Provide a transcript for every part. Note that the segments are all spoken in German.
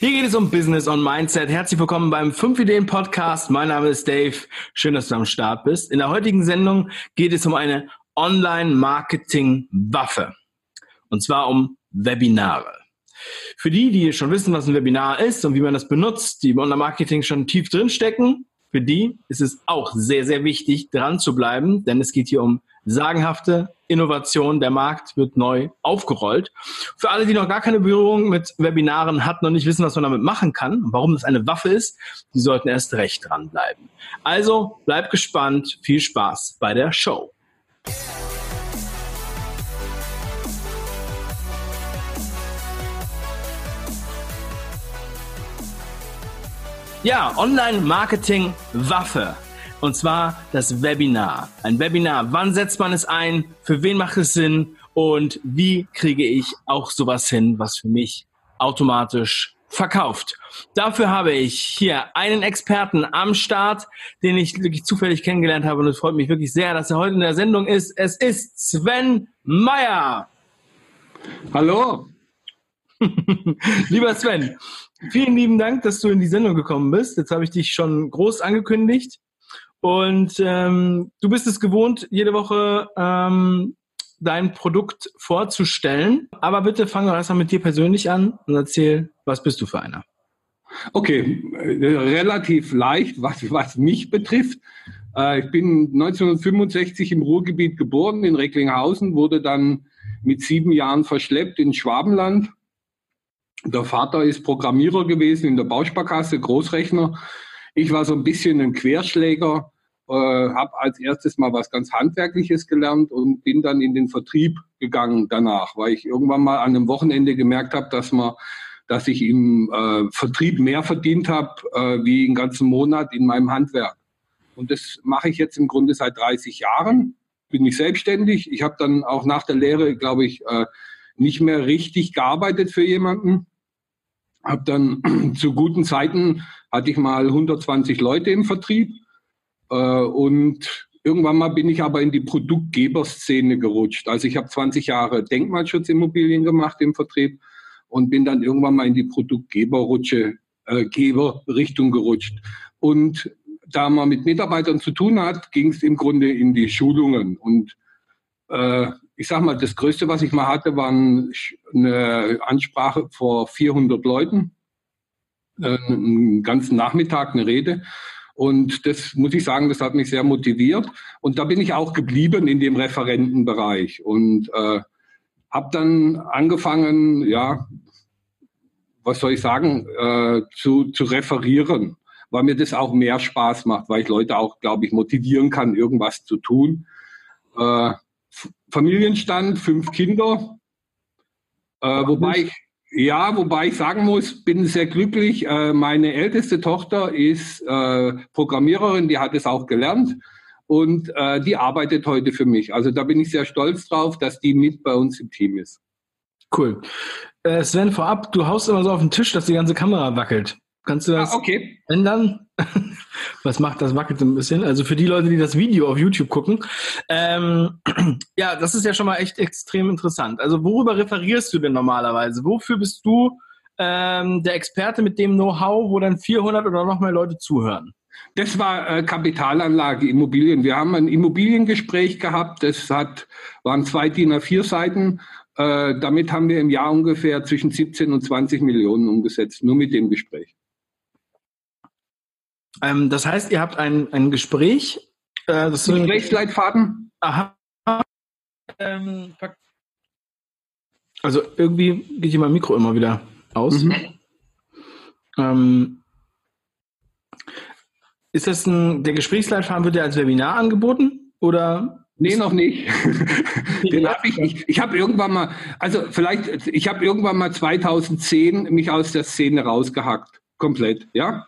Hier geht es um Business und Mindset. Herzlich willkommen beim 5 Ideen Podcast. Mein Name ist Dave. Schön, dass du am Start bist. In der heutigen Sendung geht es um eine Online-Marketing-Waffe. Und zwar um Webinare. Für die, die schon wissen, was ein Webinar ist und wie man das benutzt, die im Online-Marketing schon tief drinstecken, für die ist es auch sehr, sehr wichtig, dran zu bleiben, denn es geht hier um sagenhafte Innovation. Der Markt wird neu aufgerollt. Für alle, die noch gar keine Berührung mit Webinaren hatten und nicht wissen, was man damit machen kann und warum das eine Waffe ist, die sollten erst recht dranbleiben. Also bleibt gespannt. Viel Spaß bei der Show. Ja, Online-Marketing-Waffe. Und zwar das Webinar. Ein Webinar. Wann setzt man es ein? Für wen macht es Sinn? Und wie kriege ich auch sowas hin, was für mich automatisch verkauft? Dafür habe ich hier einen Experten am Start, den ich wirklich zufällig kennengelernt habe. Und es freut mich wirklich sehr, dass er heute in der Sendung ist. Es ist Sven Meyer. Hallo. Lieber Sven, vielen lieben Dank, dass du in die Sendung gekommen bist. Jetzt habe ich dich schon groß angekündigt. Und ähm, du bist es gewohnt, jede Woche ähm, dein Produkt vorzustellen. Aber bitte fang doch erstmal mit dir persönlich an und erzähl, was bist du für einer? Okay, äh, relativ leicht, was, was mich betrifft. Äh, ich bin 1965 im Ruhrgebiet geboren, in Recklinghausen, wurde dann mit sieben Jahren verschleppt in Schwabenland. Der Vater ist Programmierer gewesen in der Bausparkasse, Großrechner. Ich war so ein bisschen ein Querschläger, äh, habe als erstes mal was ganz Handwerkliches gelernt und bin dann in den Vertrieb gegangen danach, weil ich irgendwann mal an einem Wochenende gemerkt habe, dass man dass ich im äh, Vertrieb mehr verdient habe äh, wie einen ganzen Monat in meinem Handwerk. Und das mache ich jetzt im Grunde seit 30 Jahren. Bin ich selbstständig. Ich habe dann auch nach der Lehre, glaube ich, äh, nicht mehr richtig gearbeitet für jemanden. Habe dann zu guten Zeiten hatte ich mal 120 Leute im Vertrieb äh, und irgendwann mal bin ich aber in die Produktgeberszene gerutscht. Also ich habe 20 Jahre Denkmalschutzimmobilien gemacht im Vertrieb und bin dann irgendwann mal in die Produktgeberrutsche äh, Geberrichtung gerutscht. Und da man mit Mitarbeitern zu tun hat, ging es im Grunde in die Schulungen. Und äh, ich sag mal, das Größte, was ich mal hatte, war eine Ansprache vor 400 Leuten äh, einen ganzen Nachmittag eine Rede. Und das muss ich sagen, das hat mich sehr motiviert. Und da bin ich auch geblieben in dem Referentenbereich und äh, habe dann angefangen, ja, was soll ich sagen, äh, zu, zu referieren, weil mir das auch mehr Spaß macht, weil ich Leute auch, glaube ich, motivieren kann, irgendwas zu tun. Äh, Familienstand, fünf Kinder, äh, wobei ich ja, wobei ich sagen muss, bin sehr glücklich. Äh, meine älteste Tochter ist äh, Programmiererin, die hat es auch gelernt und äh, die arbeitet heute für mich. Also da bin ich sehr stolz drauf, dass die mit bei uns im Team ist. Cool. Sven, vorab, du haust immer so auf den Tisch, dass die ganze Kamera wackelt. Kannst du das ah, okay. ändern? Was macht das? Wackelt ein bisschen. Also für die Leute, die das Video auf YouTube gucken. Ähm, ja, das ist ja schon mal echt extrem interessant. Also worüber referierst du denn normalerweise? Wofür bist du ähm, der Experte mit dem Know-how, wo dann 400 oder noch mehr Leute zuhören? Das war äh, Kapitalanlage Immobilien. Wir haben ein Immobiliengespräch gehabt. Das hat, waren zwei DIN A4 Seiten. Äh, damit haben wir im Jahr ungefähr zwischen 17 und 20 Millionen umgesetzt, nur mit dem Gespräch. Ähm, das heißt, ihr habt ein, ein Gespräch. Äh, das Gesprächsleitfaden? Aha. Ähm, also irgendwie geht hier mein Mikro immer wieder aus. Mhm. Ähm, ist das ein, der Gesprächsleitfaden wird ja als Webinar angeboten oder? Nee, noch nicht. Den hab ich ich, ich habe irgendwann mal, also vielleicht, ich habe irgendwann mal 2010 mich aus der Szene rausgehackt. Komplett, ja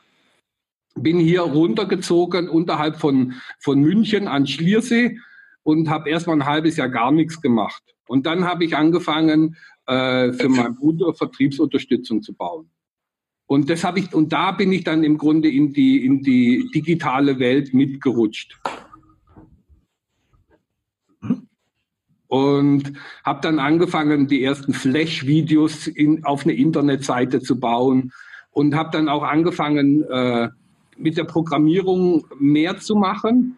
bin hier runtergezogen unterhalb von, von München an Schliersee und habe erstmal ein halbes Jahr gar nichts gemacht. Und dann habe ich angefangen, äh, für meinen Bruder Vertriebsunterstützung zu bauen. Und das habe ich, und da bin ich dann im Grunde in die, in die digitale Welt mitgerutscht. Und habe dann angefangen, die ersten Flash-Videos auf eine Internetseite zu bauen und habe dann auch angefangen, äh, mit der Programmierung mehr zu machen.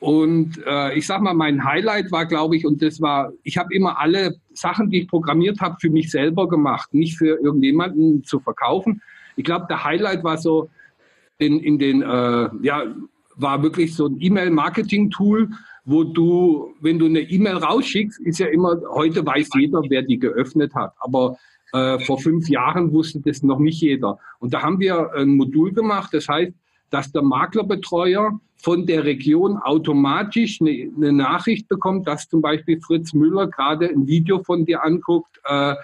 Und äh, ich sag mal, mein Highlight war, glaube ich, und das war, ich habe immer alle Sachen, die ich programmiert habe, für mich selber gemacht, nicht für irgendjemanden zu verkaufen. Ich glaube, der Highlight war so in, in den, äh, ja, war wirklich so ein E-Mail-Marketing-Tool, wo du, wenn du eine E-Mail rausschickst, ist ja immer, heute weiß jeder, wer die geöffnet hat. Aber äh, vor fünf Jahren wusste das noch nicht jeder. Und da haben wir ein Modul gemacht, das heißt, dass der Maklerbetreuer von der Region automatisch eine, eine, Nachricht bekommt, dass zum Beispiel Fritz Müller gerade ein Video von dir anguckt äh,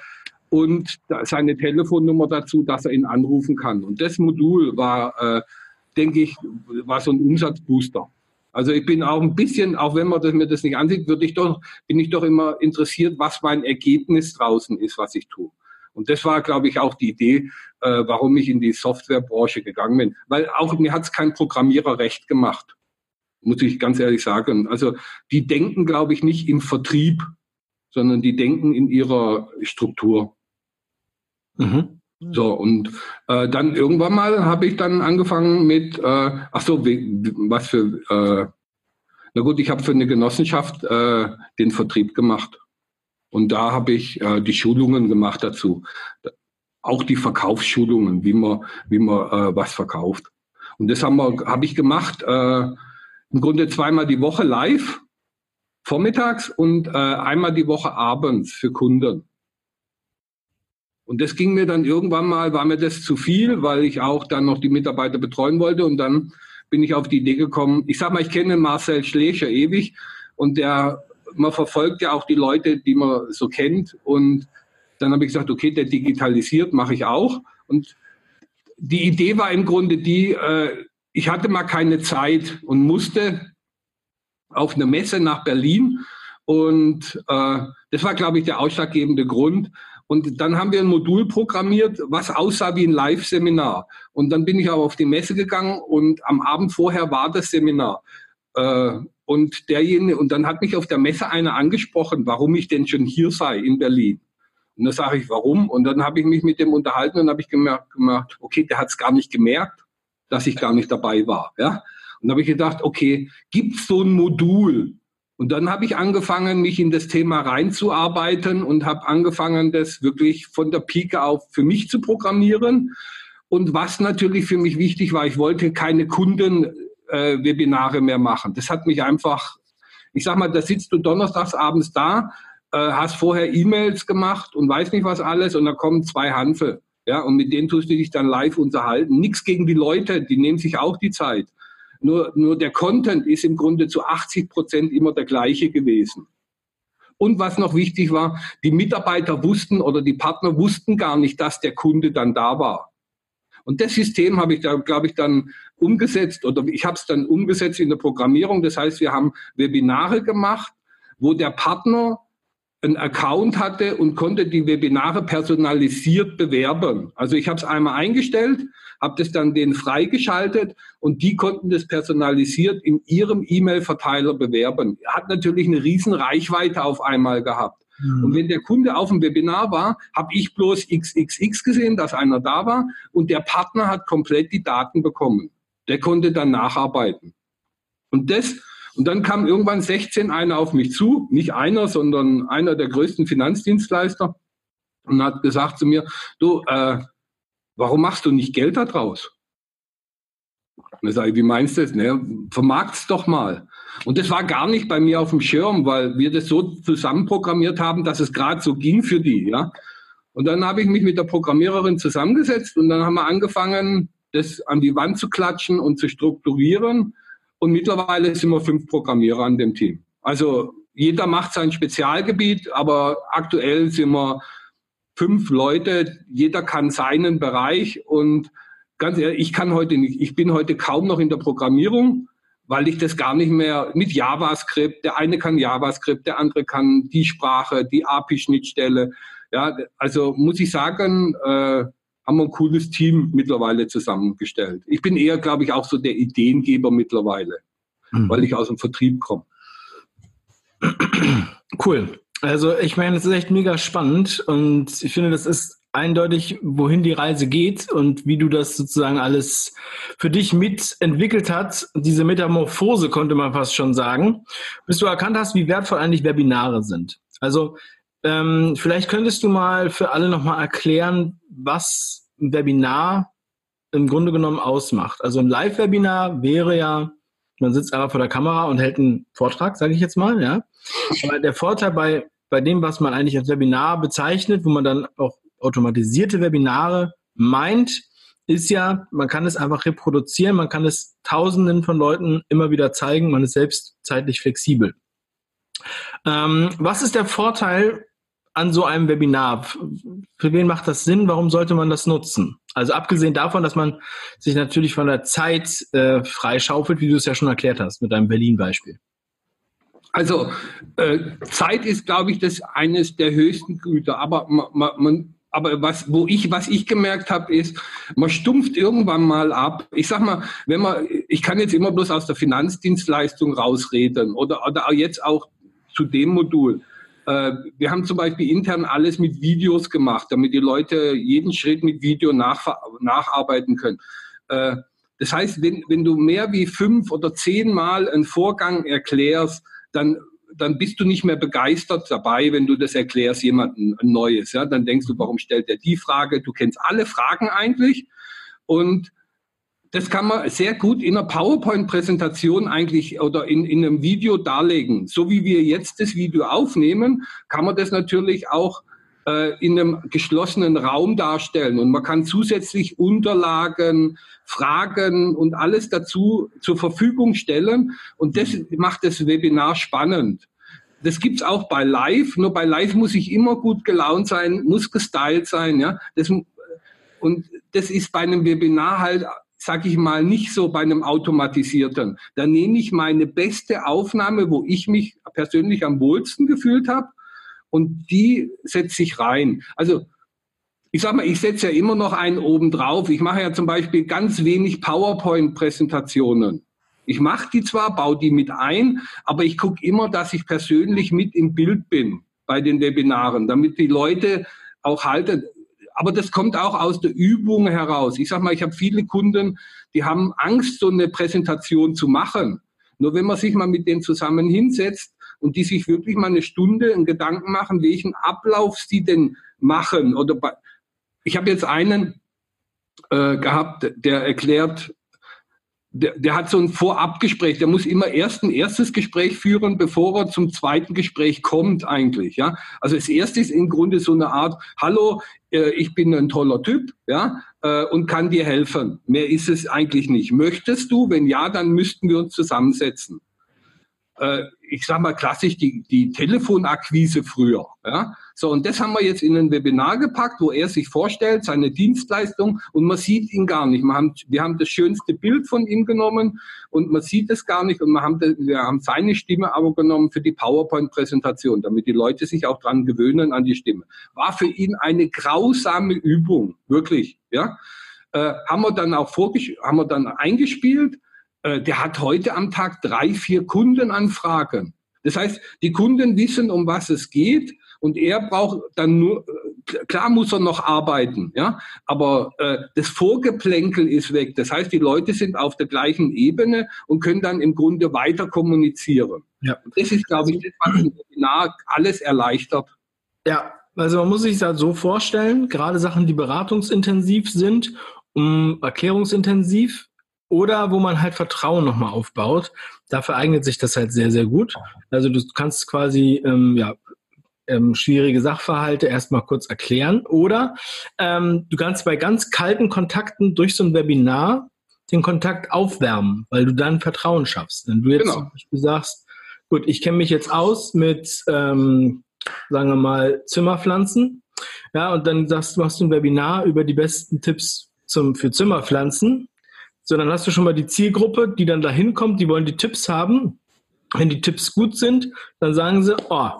und seine Telefonnummer dazu, dass er ihn anrufen kann. Und das Modul war, äh, denke ich, war so ein Umsatzbooster. Also ich bin auch ein bisschen, auch wenn man das, mir das nicht ansieht, würde ich doch, bin ich doch immer interessiert, was mein Ergebnis draußen ist, was ich tue. Und das war, glaube ich, auch die Idee, äh, warum ich in die Softwarebranche gegangen bin. Weil auch mir hat es kein Programmierer recht gemacht, muss ich ganz ehrlich sagen. Also die denken, glaube ich, nicht im Vertrieb, sondern die denken in ihrer Struktur. Mhm. So, und äh, dann irgendwann mal habe ich dann angefangen mit, äh, ach so, was für, äh, na gut, ich habe für eine Genossenschaft äh, den Vertrieb gemacht. Und da habe ich äh, die Schulungen gemacht dazu. Auch die Verkaufsschulungen, wie man, wie man äh, was verkauft. Und das habe ich gemacht, äh, im Grunde zweimal die Woche live, vormittags und äh, einmal die Woche abends für Kunden. Und das ging mir dann irgendwann mal, war mir das zu viel, weil ich auch dann noch die Mitarbeiter betreuen wollte. Und dann bin ich auf die Idee gekommen, ich sag mal, ich kenne Marcel Schlecher ewig und der man verfolgt ja auch die Leute, die man so kennt. Und dann habe ich gesagt, okay, der digitalisiert, mache ich auch. Und die Idee war im Grunde die, äh, ich hatte mal keine Zeit und musste auf eine Messe nach Berlin. Und äh, das war, glaube ich, der ausschlaggebende Grund. Und dann haben wir ein Modul programmiert, was aussah wie ein Live-Seminar. Und dann bin ich auch auf die Messe gegangen und am Abend vorher war das Seminar. Äh, und derjenige, und dann hat mich auf der Messe einer angesprochen, warum ich denn schon hier sei in Berlin. Und da sage ich, warum? Und dann habe ich mich mit dem unterhalten und habe ich gemerkt, gemacht, okay, der hat es gar nicht gemerkt, dass ich gar nicht dabei war. Ja? Und habe ich gedacht, okay, gibt es so ein Modul? Und dann habe ich angefangen, mich in das Thema reinzuarbeiten und habe angefangen, das wirklich von der Pike auf für mich zu programmieren. Und was natürlich für mich wichtig war, ich wollte keine Kunden äh, Webinare mehr machen. Das hat mich einfach, ich sag mal, da sitzt du donnerstags abends da, äh, hast vorher E-Mails gemacht und weiß nicht was alles und dann kommen zwei Hanfe. Ja, und mit denen tust du dich dann live unterhalten. Nichts gegen die Leute, die nehmen sich auch die Zeit. Nur, nur der Content ist im Grunde zu 80 Prozent immer der gleiche gewesen. Und was noch wichtig war, die Mitarbeiter wussten oder die Partner wussten gar nicht, dass der Kunde dann da war. Und das System habe ich da, glaube ich, dann umgesetzt oder ich habe es dann umgesetzt in der Programmierung. Das heißt, wir haben Webinare gemacht, wo der Partner einen Account hatte und konnte die Webinare personalisiert bewerben. Also ich habe es einmal eingestellt, habe das dann denen freigeschaltet und die konnten das personalisiert in ihrem E-Mail-Verteiler bewerben. Hat natürlich eine riesen Reichweite auf einmal gehabt. Mhm. Und wenn der Kunde auf dem Webinar war, habe ich bloß XXX gesehen, dass einer da war und der Partner hat komplett die Daten bekommen. Der konnte dann nacharbeiten. Und das, und dann kam irgendwann 16 einer auf mich zu, nicht einer, sondern einer der größten Finanzdienstleister und hat gesagt zu mir, du, äh, warum machst du nicht Geld daraus? Und dann sage ich, wie meinst du das? Ne, vermarkt's doch mal. Und das war gar nicht bei mir auf dem Schirm, weil wir das so zusammenprogrammiert haben, dass es gerade so ging für die. Ja? Und dann habe ich mich mit der Programmiererin zusammengesetzt und dann haben wir angefangen, das an die Wand zu klatschen und zu strukturieren. Und mittlerweile sind wir fünf Programmierer an dem Team. Also jeder macht sein Spezialgebiet, aber aktuell sind wir fünf Leute, jeder kann seinen Bereich und ganz ehrlich, ich kann heute nicht, ich bin heute kaum noch in der Programmierung weil ich das gar nicht mehr mit JavaScript, der eine kann JavaScript, der andere kann die Sprache, die API-Schnittstelle. Ja, also muss ich sagen, äh, haben wir ein cooles Team mittlerweile zusammengestellt. Ich bin eher, glaube ich, auch so der Ideengeber mittlerweile, mhm. weil ich aus dem Vertrieb komme. Cool. Also ich meine, das ist echt mega spannend und ich finde, das ist eindeutig, wohin die Reise geht und wie du das sozusagen alles für dich mitentwickelt hast. Diese Metamorphose konnte man fast schon sagen, bis du erkannt hast, wie wertvoll eigentlich Webinare sind. Also ähm, vielleicht könntest du mal für alle nochmal erklären, was ein Webinar im Grunde genommen ausmacht. Also ein Live-Webinar wäre ja, man sitzt einfach vor der Kamera und hält einen Vortrag, sage ich jetzt mal, ja. Aber der Vorteil bei, bei dem, was man eigentlich als Webinar bezeichnet, wo man dann auch automatisierte Webinare meint, ist ja, man kann es einfach reproduzieren, man kann es tausenden von Leuten immer wieder zeigen, man ist selbst zeitlich flexibel. Ähm, was ist der Vorteil an so einem Webinar? Für wen macht das Sinn? Warum sollte man das nutzen? Also abgesehen davon, dass man sich natürlich von der Zeit äh, freischaufelt, wie du es ja schon erklärt hast mit deinem Berlin-Beispiel. Also äh, Zeit ist, glaube ich, das eines der höchsten Güter. Aber man, man aber was, wo ich, was ich gemerkt habe, ist, man stumpft irgendwann mal ab. Ich sag mal, wenn man, ich kann jetzt immer bloß aus der Finanzdienstleistung rausreden oder, oder jetzt auch zu dem Modul. Äh, wir haben zum Beispiel intern alles mit Videos gemacht, damit die Leute jeden Schritt mit Video nach, nacharbeiten können. Äh, das heißt, wenn, wenn du mehr wie fünf oder zehnmal einen Vorgang erklärst, dann dann bist du nicht mehr begeistert dabei, wenn du das erklärst, jemandem Neues. Ja? Dann denkst du, warum stellt er die Frage? Du kennst alle Fragen eigentlich. Und das kann man sehr gut in einer PowerPoint-Präsentation eigentlich oder in, in einem Video darlegen. So wie wir jetzt das Video aufnehmen, kann man das natürlich auch äh, in einem geschlossenen Raum darstellen. Und man kann zusätzlich Unterlagen, Fragen und alles dazu zur Verfügung stellen. Und das macht das Webinar spannend. Das gibt's auch bei Live. Nur bei Live muss ich immer gut gelaunt sein, muss gestylt sein. Ja, das, und das ist bei einem Webinar halt sag ich mal, nicht so bei einem automatisierten. Da nehme ich meine beste Aufnahme, wo ich mich persönlich am wohlsten gefühlt habe und die setze ich rein. Also ich sag mal, ich setze ja immer noch einen oben drauf. Ich mache ja zum Beispiel ganz wenig PowerPoint-Präsentationen. Ich mache die zwar, baue die mit ein, aber ich gucke immer, dass ich persönlich mit im Bild bin bei den Webinaren, damit die Leute auch halten. Aber das kommt auch aus der Übung heraus. Ich sag mal, ich habe viele Kunden, die haben Angst, so eine Präsentation zu machen. Nur wenn man sich mal mit denen zusammen hinsetzt und die sich wirklich mal eine Stunde einen Gedanken machen, welchen Ablauf sie denn machen. Oder bei, ich habe jetzt einen äh, gehabt, der erklärt, der, der hat so ein Vorabgespräch, der muss immer erst ein erstes Gespräch führen, bevor er zum zweiten Gespräch kommt eigentlich. Ja? Also das erste ist im Grunde so eine Art, hallo, äh, ich bin ein toller Typ ja, äh, und kann dir helfen. Mehr ist es eigentlich nicht. Möchtest du? Wenn ja, dann müssten wir uns zusammensetzen. Äh, ich sage mal klassisch die, die Telefonakquise früher. Ja? So, und das haben wir jetzt in ein Webinar gepackt, wo er sich vorstellt, seine Dienstleistung, und man sieht ihn gar nicht. Wir haben, wir haben das schönste Bild von ihm genommen und man sieht es gar nicht und wir haben, wir haben seine Stimme aber genommen für die PowerPoint-Präsentation, damit die Leute sich auch dran gewöhnen an die Stimme. War für ihn eine grausame Übung, wirklich. Ja? Äh, haben wir dann auch vorgesch haben wir dann eingespielt äh, der hat heute am Tag drei, vier Kundenanfragen. Das heißt, die Kunden wissen, um was es geht und er braucht dann nur, äh, klar muss er noch arbeiten, ja, aber äh, das Vorgeplänkel ist weg. Das heißt, die Leute sind auf der gleichen Ebene und können dann im Grunde weiter kommunizieren. Ja. Das ist, glaube ich, das, was im Webinar alles erleichtert. Ja, also man muss sich das so vorstellen, gerade Sachen, die beratungsintensiv sind, um erklärungsintensiv, oder wo man halt Vertrauen nochmal aufbaut. Dafür eignet sich das halt sehr, sehr gut. Also du kannst quasi ähm, ja, ähm, schwierige Sachverhalte erstmal kurz erklären. Oder ähm, du kannst bei ganz kalten Kontakten durch so ein Webinar den Kontakt aufwärmen, weil du dann Vertrauen schaffst. Wenn du jetzt genau. zum Beispiel sagst, gut, ich kenne mich jetzt aus mit, ähm, sagen wir mal, Zimmerpflanzen. Ja, und dann sagst du, machst du ein Webinar über die besten Tipps zum, für Zimmerpflanzen so, dann hast du schon mal die Zielgruppe, die dann da hinkommt, die wollen die Tipps haben. Wenn die Tipps gut sind, dann sagen sie, oh,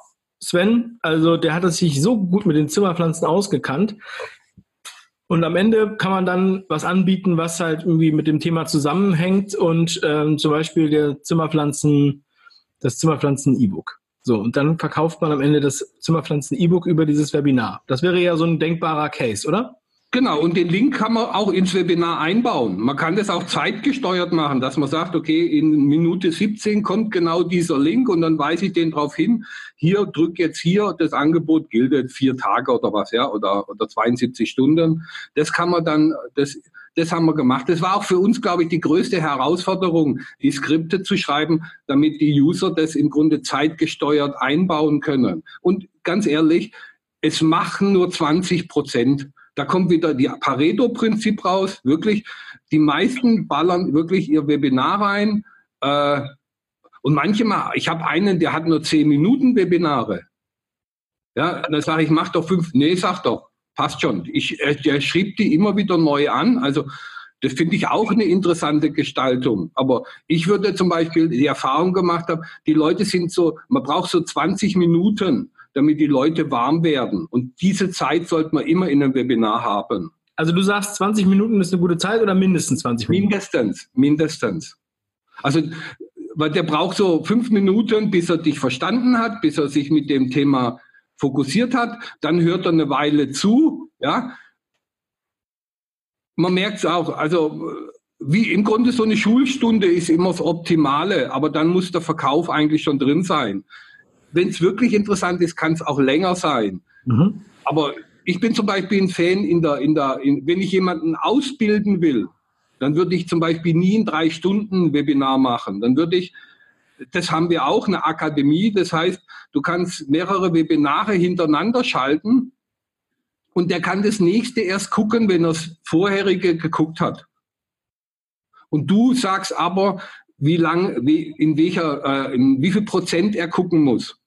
Sven, also der hat sich so gut mit den Zimmerpflanzen ausgekannt. Und am Ende kann man dann was anbieten, was halt irgendwie mit dem Thema zusammenhängt und ähm, zum Beispiel der Zimmerpflanzen, das Zimmerpflanzen-E-Book. So, und dann verkauft man am Ende das Zimmerpflanzen-E-Book über dieses Webinar. Das wäre ja so ein denkbarer Case, oder? Genau, und den Link kann man auch ins Webinar einbauen. Man kann das auch zeitgesteuert machen, dass man sagt, okay, in Minute 17 kommt genau dieser Link und dann weise ich den darauf hin, hier drück jetzt hier, das Angebot gilt vier Tage oder was, ja, oder, oder 72 Stunden. Das kann man dann, das, das haben wir gemacht. Das war auch für uns, glaube ich, die größte Herausforderung, die Skripte zu schreiben, damit die User das im Grunde zeitgesteuert einbauen können. Und ganz ehrlich, es machen nur 20 Prozent da kommt wieder die Pareto-Prinzip raus. Wirklich, die meisten ballern wirklich ihr Webinar rein. Äh, und manchmal, ich habe einen, der hat nur zehn Minuten Webinare. Ja, dann sage ich, mach doch fünf. Nee, sag doch, passt schon. Ich, äh, der schrieb die immer wieder neu an. Also das finde ich auch eine interessante Gestaltung. Aber ich würde zum Beispiel die Erfahrung gemacht haben, die Leute sind so, man braucht so 20 Minuten damit die Leute warm werden. Und diese Zeit sollte man immer in einem Webinar haben. Also du sagst, 20 Minuten ist eine gute Zeit oder mindestens 20 Minuten? Mindestens, mindestens. Also, weil der braucht so fünf Minuten, bis er dich verstanden hat, bis er sich mit dem Thema fokussiert hat. Dann hört er eine Weile zu, ja. Man merkt es auch, also wie im Grunde so eine Schulstunde ist immer das Optimale, aber dann muss der Verkauf eigentlich schon drin sein wenn es wirklich interessant ist, kann es auch länger sein. Mhm. Aber ich bin zum Beispiel ein Fan in der, in der, in, wenn ich jemanden ausbilden will, dann würde ich zum Beispiel nie ein drei Stunden Webinar machen. Dann würde ich, das haben wir auch, eine Akademie. Das heißt, du kannst mehrere Webinare hintereinander schalten und der kann das nächste erst gucken, wenn er das vorherige geguckt hat. Und du sagst aber, wie lang, wie, in welcher, äh, in wie viel Prozent er gucken muss.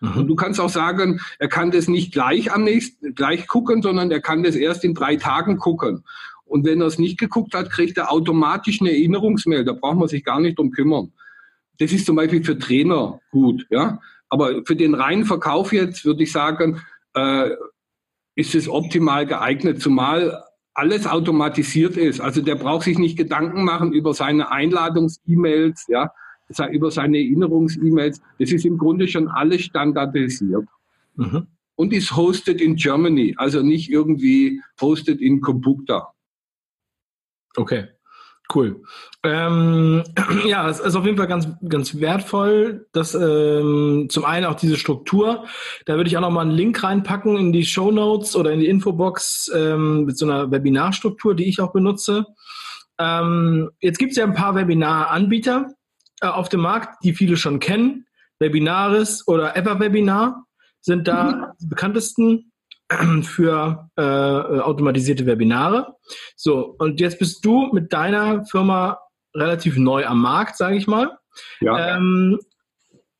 Mhm. Und du kannst auch sagen, er kann das nicht gleich am nächsten, gleich gucken, sondern er kann das erst in drei Tagen gucken. Und wenn er es nicht geguckt hat, kriegt er automatisch eine Erinnerungsmail. Da braucht man sich gar nicht drum kümmern. Das ist zum Beispiel für Trainer gut, ja. Aber für den reinen Verkauf jetzt würde ich sagen, äh, ist es optimal geeignet, zumal alles automatisiert ist. Also der braucht sich nicht Gedanken machen über seine Einladungs-E-Mails, ja, über seine Erinnerungs-E-Mails. Das ist im Grunde schon alles standardisiert. Mhm. Und ist hosted in Germany, also nicht irgendwie hosted in Compukta. Okay. Cool. Ähm, ja, es ist auf jeden Fall ganz, ganz wertvoll, dass ähm, zum einen auch diese Struktur, da würde ich auch nochmal einen Link reinpacken in die Show Notes oder in die Infobox ähm, mit so einer Webinarstruktur, die ich auch benutze. Ähm, jetzt gibt es ja ein paar Webinar-Anbieter auf dem Markt, die viele schon kennen. Webinaris oder Everwebinar sind da mhm. die bekanntesten für äh, automatisierte Webinare. So, und jetzt bist du mit deiner Firma relativ neu am Markt, sage ich mal. Ja. Ähm,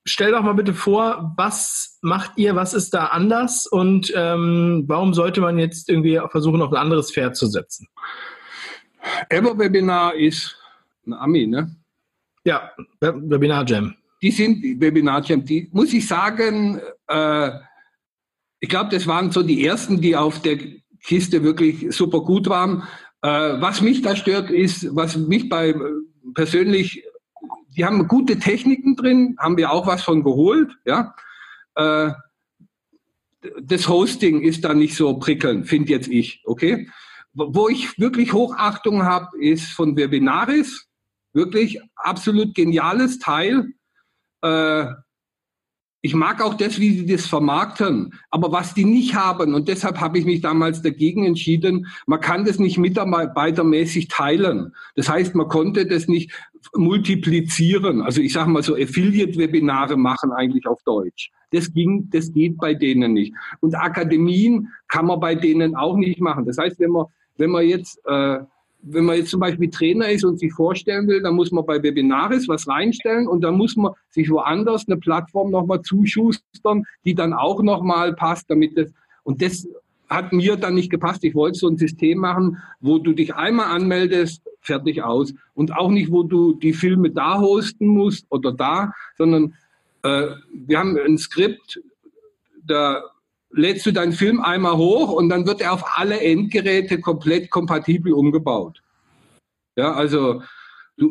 stell doch mal bitte vor, was macht ihr, was ist da anders und ähm, warum sollte man jetzt irgendwie versuchen, auf ein anderes Pferd zu setzen? Ever-Webinar ist ein Ami, ne? Ja, Webinar Jam. Die sind Webinar Jam, die muss ich sagen, äh, ich glaube, das waren so die ersten, die auf der Kiste wirklich super gut waren. Äh, was mich da stört, ist, was mich bei persönlich, die haben gute Techniken drin, haben wir auch was von geholt, ja. Äh, das Hosting ist da nicht so prickelnd, finde jetzt ich, okay. Wo ich wirklich Hochachtung habe, ist von Webinaris. Wirklich absolut geniales Teil. Äh, ich mag auch das, wie sie das vermarkten. Aber was die nicht haben, und deshalb habe ich mich damals dagegen entschieden, man kann das nicht mitarbeitermäßig teilen. Das heißt, man konnte das nicht multiplizieren. Also ich sage mal so, Affiliate-Webinare machen eigentlich auf Deutsch. Das ging, das geht bei denen nicht. Und Akademien kann man bei denen auch nicht machen. Das heißt, wenn man, wenn man jetzt äh, wenn man jetzt zum Beispiel Trainer ist und sich vorstellen will, dann muss man bei Webinaris was reinstellen und dann muss man sich woanders eine Plattform nochmal zuschustern, die dann auch nochmal passt, damit das, und das hat mir dann nicht gepasst. Ich wollte so ein System machen, wo du dich einmal anmeldest, fertig aus. Und auch nicht, wo du die Filme da hosten musst oder da, sondern äh, wir haben ein Skript, da lädst du deinen Film einmal hoch und dann wird er auf alle Endgeräte komplett kompatibel umgebaut. Ja, also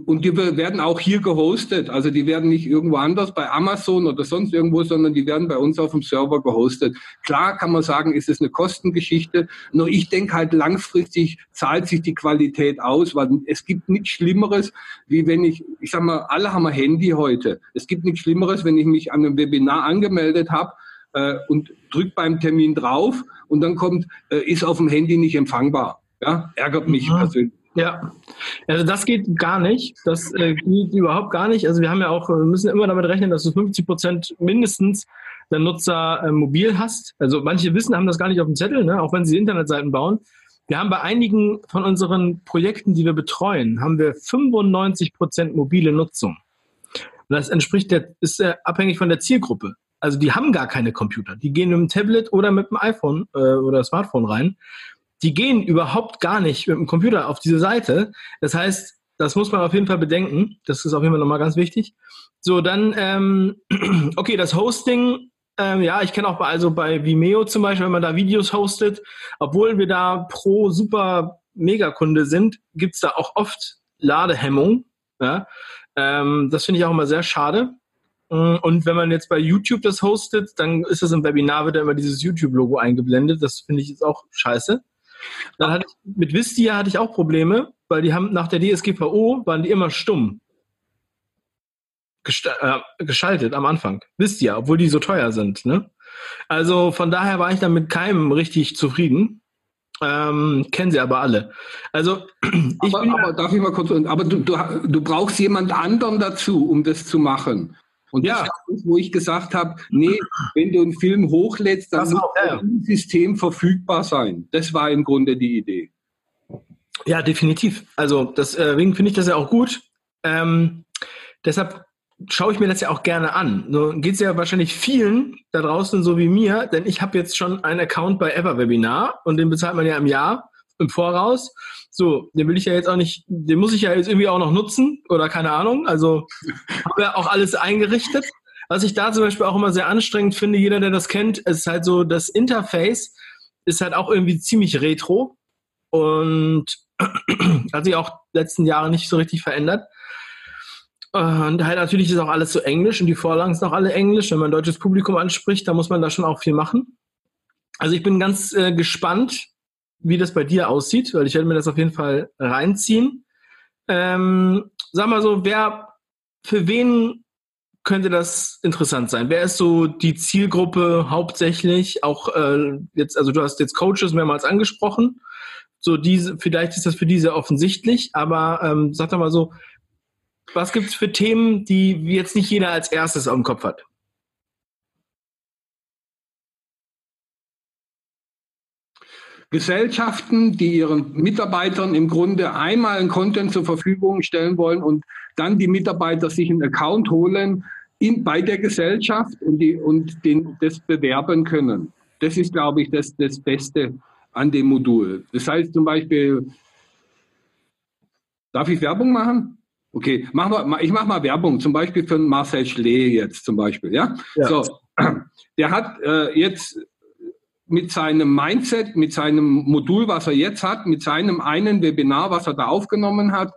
und die werden auch hier gehostet. Also die werden nicht irgendwo anders bei Amazon oder sonst irgendwo, sondern die werden bei uns auf dem Server gehostet. Klar kann man sagen, ist es eine Kostengeschichte. Nur ich denke halt langfristig zahlt sich die Qualität aus, weil es gibt nichts Schlimmeres, wie wenn ich, ich sag mal, alle haben ein Handy heute. Es gibt nichts Schlimmeres, wenn ich mich an einem Webinar angemeldet habe äh, und drücke beim Termin drauf und dann kommt, äh, ist auf dem Handy nicht empfangbar. Ja, ärgert mich mhm. persönlich. Ja, also das geht gar nicht. Das äh, geht überhaupt gar nicht. Also wir haben ja auch, wir müssen immer damit rechnen, dass du 50 Prozent mindestens der Nutzer äh, mobil hast. Also manche wissen, haben das gar nicht auf dem Zettel, ne? auch wenn sie Internetseiten bauen. Wir haben bei einigen von unseren Projekten, die wir betreuen, haben wir 95 Prozent mobile Nutzung. Und das entspricht der, ist äh, abhängig von der Zielgruppe. Also die haben gar keine Computer. Die gehen mit dem Tablet oder mit dem iPhone äh, oder Smartphone rein die gehen überhaupt gar nicht mit dem Computer auf diese Seite. Das heißt, das muss man auf jeden Fall bedenken. Das ist auf jeden Fall nochmal ganz wichtig. So, dann, ähm, okay, das Hosting, ähm, ja, ich kenne auch bei, also bei Vimeo zum Beispiel, wenn man da Videos hostet, obwohl wir da pro super Megakunde sind, gibt's da auch oft Ladehemmung. Ja? Ähm, das finde ich auch immer sehr schade. Mm, und wenn man jetzt bei YouTube das hostet, dann ist das im Webinar wieder immer dieses YouTube-Logo eingeblendet. Das finde ich jetzt auch scheiße. Dann hatte ich, mit Vistia hatte ich auch Probleme, weil die haben nach der DSGVO waren die immer stumm äh, geschaltet am Anfang. Vistia, obwohl die so teuer sind. Ne? Also von daher war ich dann mit keinem richtig zufrieden. Ähm, kennen sie aber alle. Also ich aber, aber darf ich mal kurz, aber du, du, du brauchst jemand anderen dazu, um das zu machen. Und ja. das ist, wo ich gesagt habe, nee, wenn du einen Film hochlädst, dann muss ja. im System verfügbar sein. Das war im Grunde die Idee. Ja, definitiv. Also deswegen finde ich das ja auch gut. Ähm, deshalb schaue ich mir das ja auch gerne an. So geht es ja wahrscheinlich vielen da draußen so wie mir, denn ich habe jetzt schon einen Account bei Everwebinar und den bezahlt man ja im Jahr im Voraus. So, den will ich ja jetzt auch nicht, den muss ich ja jetzt irgendwie auch noch nutzen oder keine Ahnung. Also habe ja auch alles eingerichtet. Was ich da zum Beispiel auch immer sehr anstrengend finde, jeder, der das kennt, ist halt so, das Interface ist halt auch irgendwie ziemlich retro und hat sich auch letzten Jahre nicht so richtig verändert. Und halt natürlich ist auch alles so Englisch und die Vorlagen sind auch alle Englisch. Wenn man ein deutsches Publikum anspricht, da muss man da schon auch viel machen. Also ich bin ganz äh, gespannt, wie das bei dir aussieht, weil ich werde mir das auf jeden Fall reinziehen. Ähm, sag mal so, wer, für wen könnte das interessant sein? Wer ist so die Zielgruppe hauptsächlich? Auch äh, jetzt, also du hast jetzt Coaches mehrmals angesprochen. So diese, vielleicht ist das für diese offensichtlich, aber ähm, sag doch mal so, was gibt es für Themen, die jetzt nicht jeder als erstes auf dem Kopf hat? Gesellschaften, die ihren Mitarbeitern im Grunde einmal einen Content zur Verfügung stellen wollen und dann die Mitarbeiter sich einen Account holen in, bei der Gesellschaft und, die, und den, das bewerben können. Das ist, glaube ich, das, das Beste an dem Modul. Das heißt zum Beispiel, darf ich Werbung machen? Okay, machen wir, ich mache mal Werbung, zum Beispiel für Marcel Schlee jetzt zum Beispiel, ja? ja. So, der hat äh, jetzt mit seinem Mindset, mit seinem Modul, was er jetzt hat, mit seinem einen Webinar, was er da aufgenommen hat,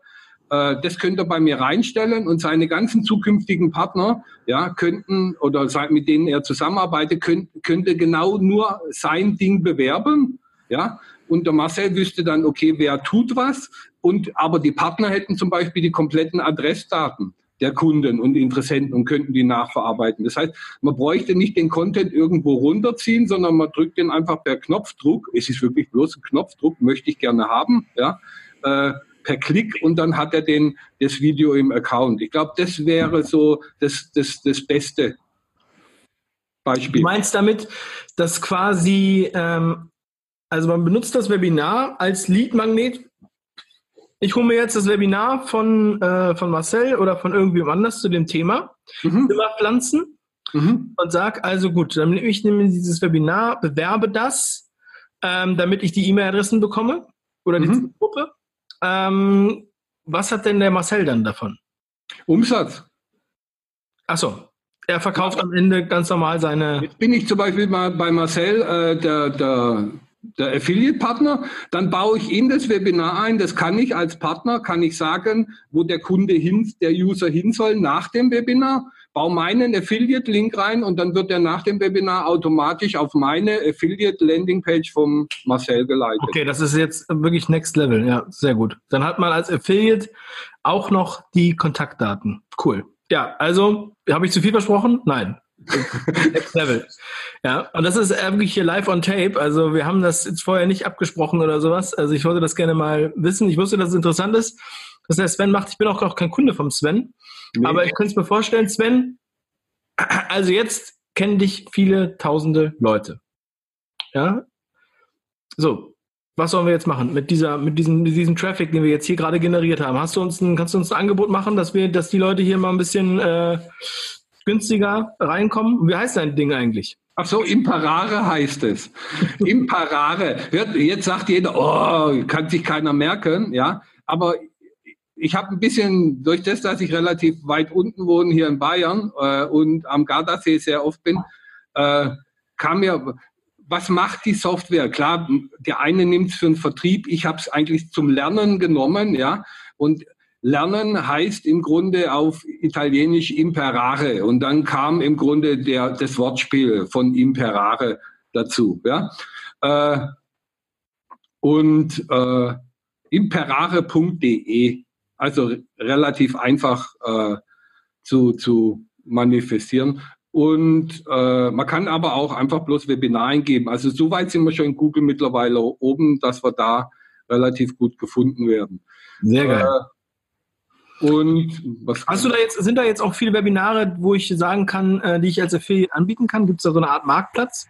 äh, das könnte er bei mir reinstellen und seine ganzen zukünftigen Partner, ja, könnten oder mit denen er zusammenarbeitet, könnte genau nur sein Ding bewerben, ja. Und der Marcel wüsste dann, okay, wer tut was. Und aber die Partner hätten zum Beispiel die kompletten Adressdaten der Kunden und Interessenten und könnten die nachverarbeiten. Das heißt, man bräuchte nicht den Content irgendwo runterziehen, sondern man drückt den einfach per Knopfdruck. Es ist wirklich bloß ein Knopfdruck, möchte ich gerne haben, ja, äh, per Klick und dann hat er den, das Video im Account. Ich glaube, das wäre so das, das, das beste Beispiel. Du meinst damit, dass quasi, ähm, also man benutzt das Webinar als Lead-Magnet ich hole mir jetzt das Webinar von, äh, von Marcel oder von irgendwem anders zu dem Thema mhm. Zimmerpflanzen mhm. und sage, also gut, dann nehme ich nehme dieses Webinar, bewerbe das, ähm, damit ich die E-Mail-Adressen bekomme oder die mhm. Gruppe. Ähm, was hat denn der Marcel dann davon? Umsatz. Achso, er verkauft am Ende ganz normal seine. Jetzt bin ich zum Beispiel mal bei Marcel, äh, der, der der Affiliate-Partner, dann baue ich in das Webinar ein, das kann ich als Partner, kann ich sagen, wo der Kunde hin, der User hin soll nach dem Webinar, baue meinen Affiliate-Link rein und dann wird er nach dem Webinar automatisch auf meine Affiliate-Landing-Page vom Marcel geleitet. Okay, das ist jetzt wirklich Next Level, ja, sehr gut. Dann hat man als Affiliate auch noch die Kontaktdaten. Cool. Ja, also, habe ich zu viel versprochen? Nein. Next Level. Ja, und das ist wirklich hier live on tape. Also wir haben das jetzt vorher nicht abgesprochen oder sowas. Also ich wollte das gerne mal wissen. Ich wusste, dass es interessant ist, was der Sven macht. Ich bin auch, auch kein Kunde vom Sven. Nee. Aber ich könnte es mir vorstellen, Sven, also jetzt kennen dich viele tausende Leute. Ja? So, was sollen wir jetzt machen mit dieser, mit diesem, mit diesem Traffic, den wir jetzt hier gerade generiert haben? Hast du uns ein, kannst du uns ein Angebot machen, dass wir, dass die Leute hier mal ein bisschen äh, günstiger reinkommen? Wie heißt dein Ding eigentlich? Ach so, Imparare heißt es. Imparare. Jetzt sagt jeder, oh, kann sich keiner merken, ja. Aber ich habe ein bisschen, durch das, dass ich relativ weit unten wohne hier in Bayern äh, und am Gardasee sehr oft bin, äh, kam mir, was macht die Software? Klar, der eine nimmt es für den Vertrieb, ich habe es eigentlich zum Lernen genommen, ja. Und Lernen heißt im Grunde auf Italienisch imperare. Und dann kam im Grunde der, das Wortspiel von imperare dazu. Ja? Äh, und äh, imperare.de, also relativ einfach äh, zu, zu manifestieren. Und äh, man kann aber auch einfach bloß Webinar eingeben. Also soweit sind wir schon in Google mittlerweile oben, dass wir da relativ gut gefunden werden. Sehr geil. Äh, und was Hast du da jetzt, sind da jetzt auch viele Webinare, wo ich sagen kann, äh, die ich als Affiliate anbieten kann? Gibt es da so eine Art Marktplatz?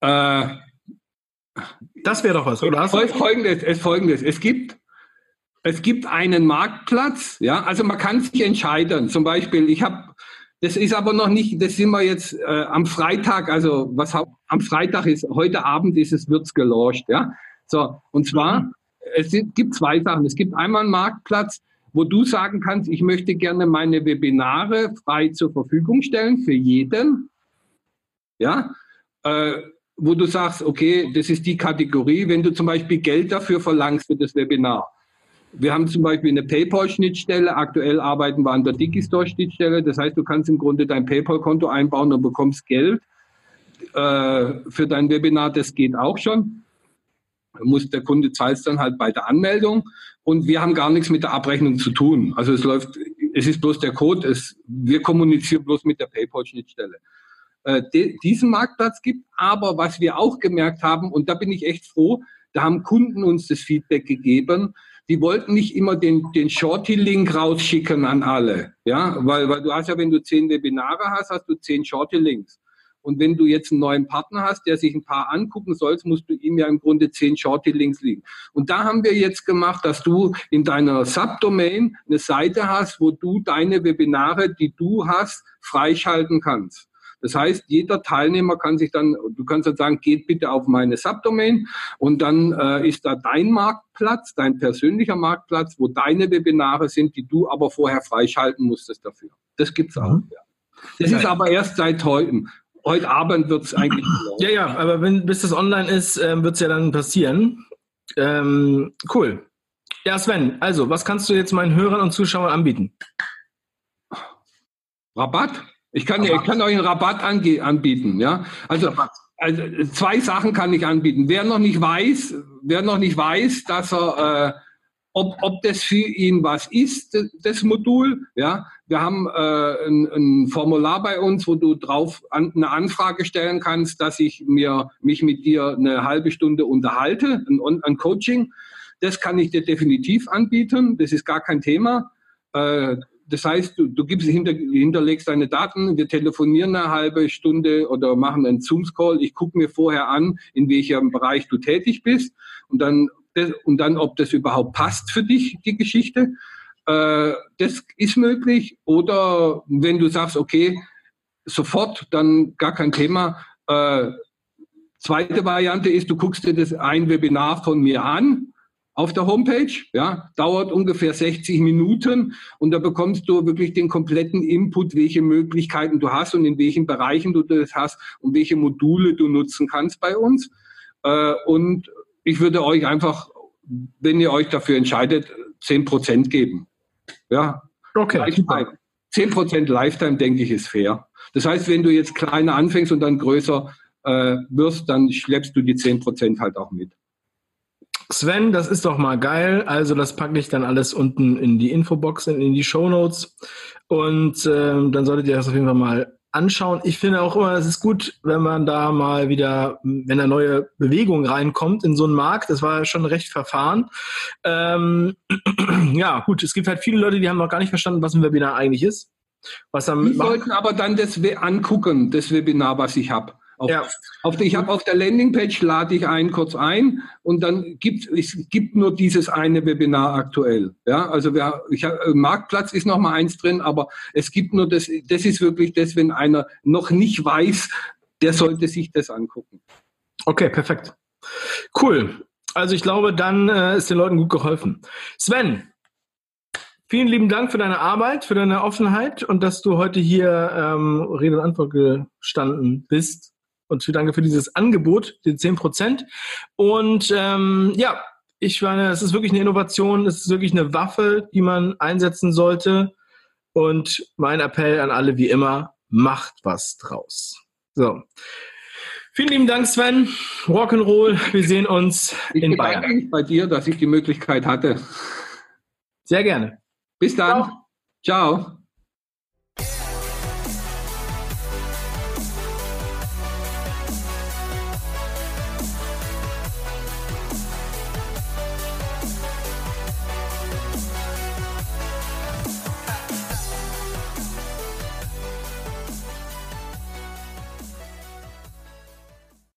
Äh, das wäre doch was, oder? Folgendes, es, folgendes. Es gibt, es gibt einen Marktplatz, ja, also man kann sich entscheiden. Zum Beispiel, ich habe, das ist aber noch nicht, das sind wir jetzt äh, am Freitag, also was am Freitag ist, heute Abend ist es, wird's gelauncht, ja. So, und zwar mhm es gibt zwei Sachen. Es gibt einmal einen Marktplatz, wo du sagen kannst, ich möchte gerne meine Webinare frei zur Verfügung stellen für jeden. Ja, äh, wo du sagst, okay, das ist die Kategorie, wenn du zum Beispiel Geld dafür verlangst für das Webinar. Wir haben zum Beispiel eine PayPal-Schnittstelle. Aktuell arbeiten wir an der Digistore-Schnittstelle. Das heißt, du kannst im Grunde dein PayPal-Konto einbauen und bekommst Geld äh, für dein Webinar. Das geht auch schon muss der Kunde zahlt es dann halt bei der Anmeldung und wir haben gar nichts mit der Abrechnung zu tun. Also es läuft, es ist bloß der Code, es, wir kommunizieren bloß mit der PayPal-Schnittstelle. Äh, diesen Marktplatz gibt, aber was wir auch gemerkt haben, und da bin ich echt froh, da haben Kunden uns das Feedback gegeben, die wollten nicht immer den, den Shorty-Link rausschicken an alle. Ja, weil, weil du hast ja, wenn du zehn Webinare hast, hast du zehn Shorty-Links. Und wenn du jetzt einen neuen Partner hast, der sich ein paar angucken sollst, musst du ihm ja im Grunde zehn Shorty-Links liegen. Und da haben wir jetzt gemacht, dass du in deiner Subdomain eine Seite hast, wo du deine Webinare, die du hast, freischalten kannst. Das heißt, jeder Teilnehmer kann sich dann, du kannst dann sagen, geht bitte auf meine Subdomain und dann äh, ist da dein Marktplatz, dein persönlicher Marktplatz, wo deine Webinare sind, die du aber vorher freischalten musstest dafür. Das gibt's auch. Mhm. Ja. Das ist aber erst seit heute heute Abend wird es eigentlich. Ja, ja, aber wenn, bis das online ist, äh, wird es ja dann passieren. Ähm, cool. Ja, Sven, also, was kannst du jetzt meinen Hörern und Zuschauern anbieten? Rabatt? Ich kann, Rabatt. ich kann euch einen Rabatt anbieten, ja. Also, also, zwei Sachen kann ich anbieten. Wer noch nicht weiß, wer noch nicht weiß, dass er äh, ob, ob das für ihn was ist, das Modul. Ja, wir haben äh, ein, ein, Formular bei uns, wo du drauf an, eine Anfrage stellen kannst, dass ich mir mich mit dir eine halbe Stunde unterhalte, ein, ein Coaching. Das kann ich dir definitiv anbieten. Das ist gar kein Thema. Äh, das heißt, du, du gibst, hinter, hinterlegst deine Daten, wir telefonieren eine halbe Stunde oder machen einen Zoom-Call. Ich gucke mir vorher an, in welchem Bereich du tätig bist. Und dann und dann, ob das überhaupt passt für dich, die Geschichte. Äh, das ist möglich. Oder wenn du sagst, okay, sofort, dann gar kein Thema. Äh, zweite Variante ist, du guckst dir das ein Webinar von mir an auf der Homepage, ja, dauert ungefähr 60 Minuten und da bekommst du wirklich den kompletten Input, welche Möglichkeiten du hast und in welchen Bereichen du das hast und welche Module du nutzen kannst bei uns. Äh, und ich würde euch einfach, wenn ihr euch dafür entscheidet, 10% geben. Ja. Okay. Lifetime. 10% Lifetime, denke ich, ist fair. Das heißt, wenn du jetzt kleiner anfängst und dann größer äh, wirst, dann schleppst du die 10% halt auch mit. Sven, das ist doch mal geil. Also das packe ich dann alles unten in die Infobox, in die Show Notes. Und ähm, dann solltet ihr das auf jeden Fall mal anschauen. Ich finde auch immer, es ist gut, wenn man da mal wieder, wenn da neue Bewegung reinkommt in so einen Markt. Das war ja schon recht verfahren. Ähm, ja, gut, es gibt halt viele Leute, die haben noch gar nicht verstanden, was ein Webinar eigentlich ist. Was die sollten aber dann das angucken, das Webinar, was ich habe. Auf, ja. auf, ich habe auf der Landingpage lade ich einen kurz ein und dann gibt es gibt nur dieses eine Webinar aktuell. Ja, also wir, ich hab, äh, Marktplatz ist noch mal eins drin, aber es gibt nur das. Das ist wirklich das, wenn einer noch nicht weiß, der sollte sich das angucken. Okay, perfekt. Cool. Also ich glaube, dann äh, ist den Leuten gut geholfen. Sven, Vielen lieben Dank für deine Arbeit, für deine Offenheit und dass du heute hier ähm, Rede und Antwort gestanden bist und danke für dieses Angebot, die 10 Prozent. Und ähm, ja, ich meine, es ist wirklich eine Innovation, es ist wirklich eine Waffe, die man einsetzen sollte. Und mein Appell an alle wie immer, macht was draus. So. Vielen lieben Dank, Sven. Rock'n'Roll. Wir sehen uns ich in Bayern. Ich mich bei dir, dass ich die Möglichkeit hatte. Sehr gerne. Bis dann. Ciao. Ciao.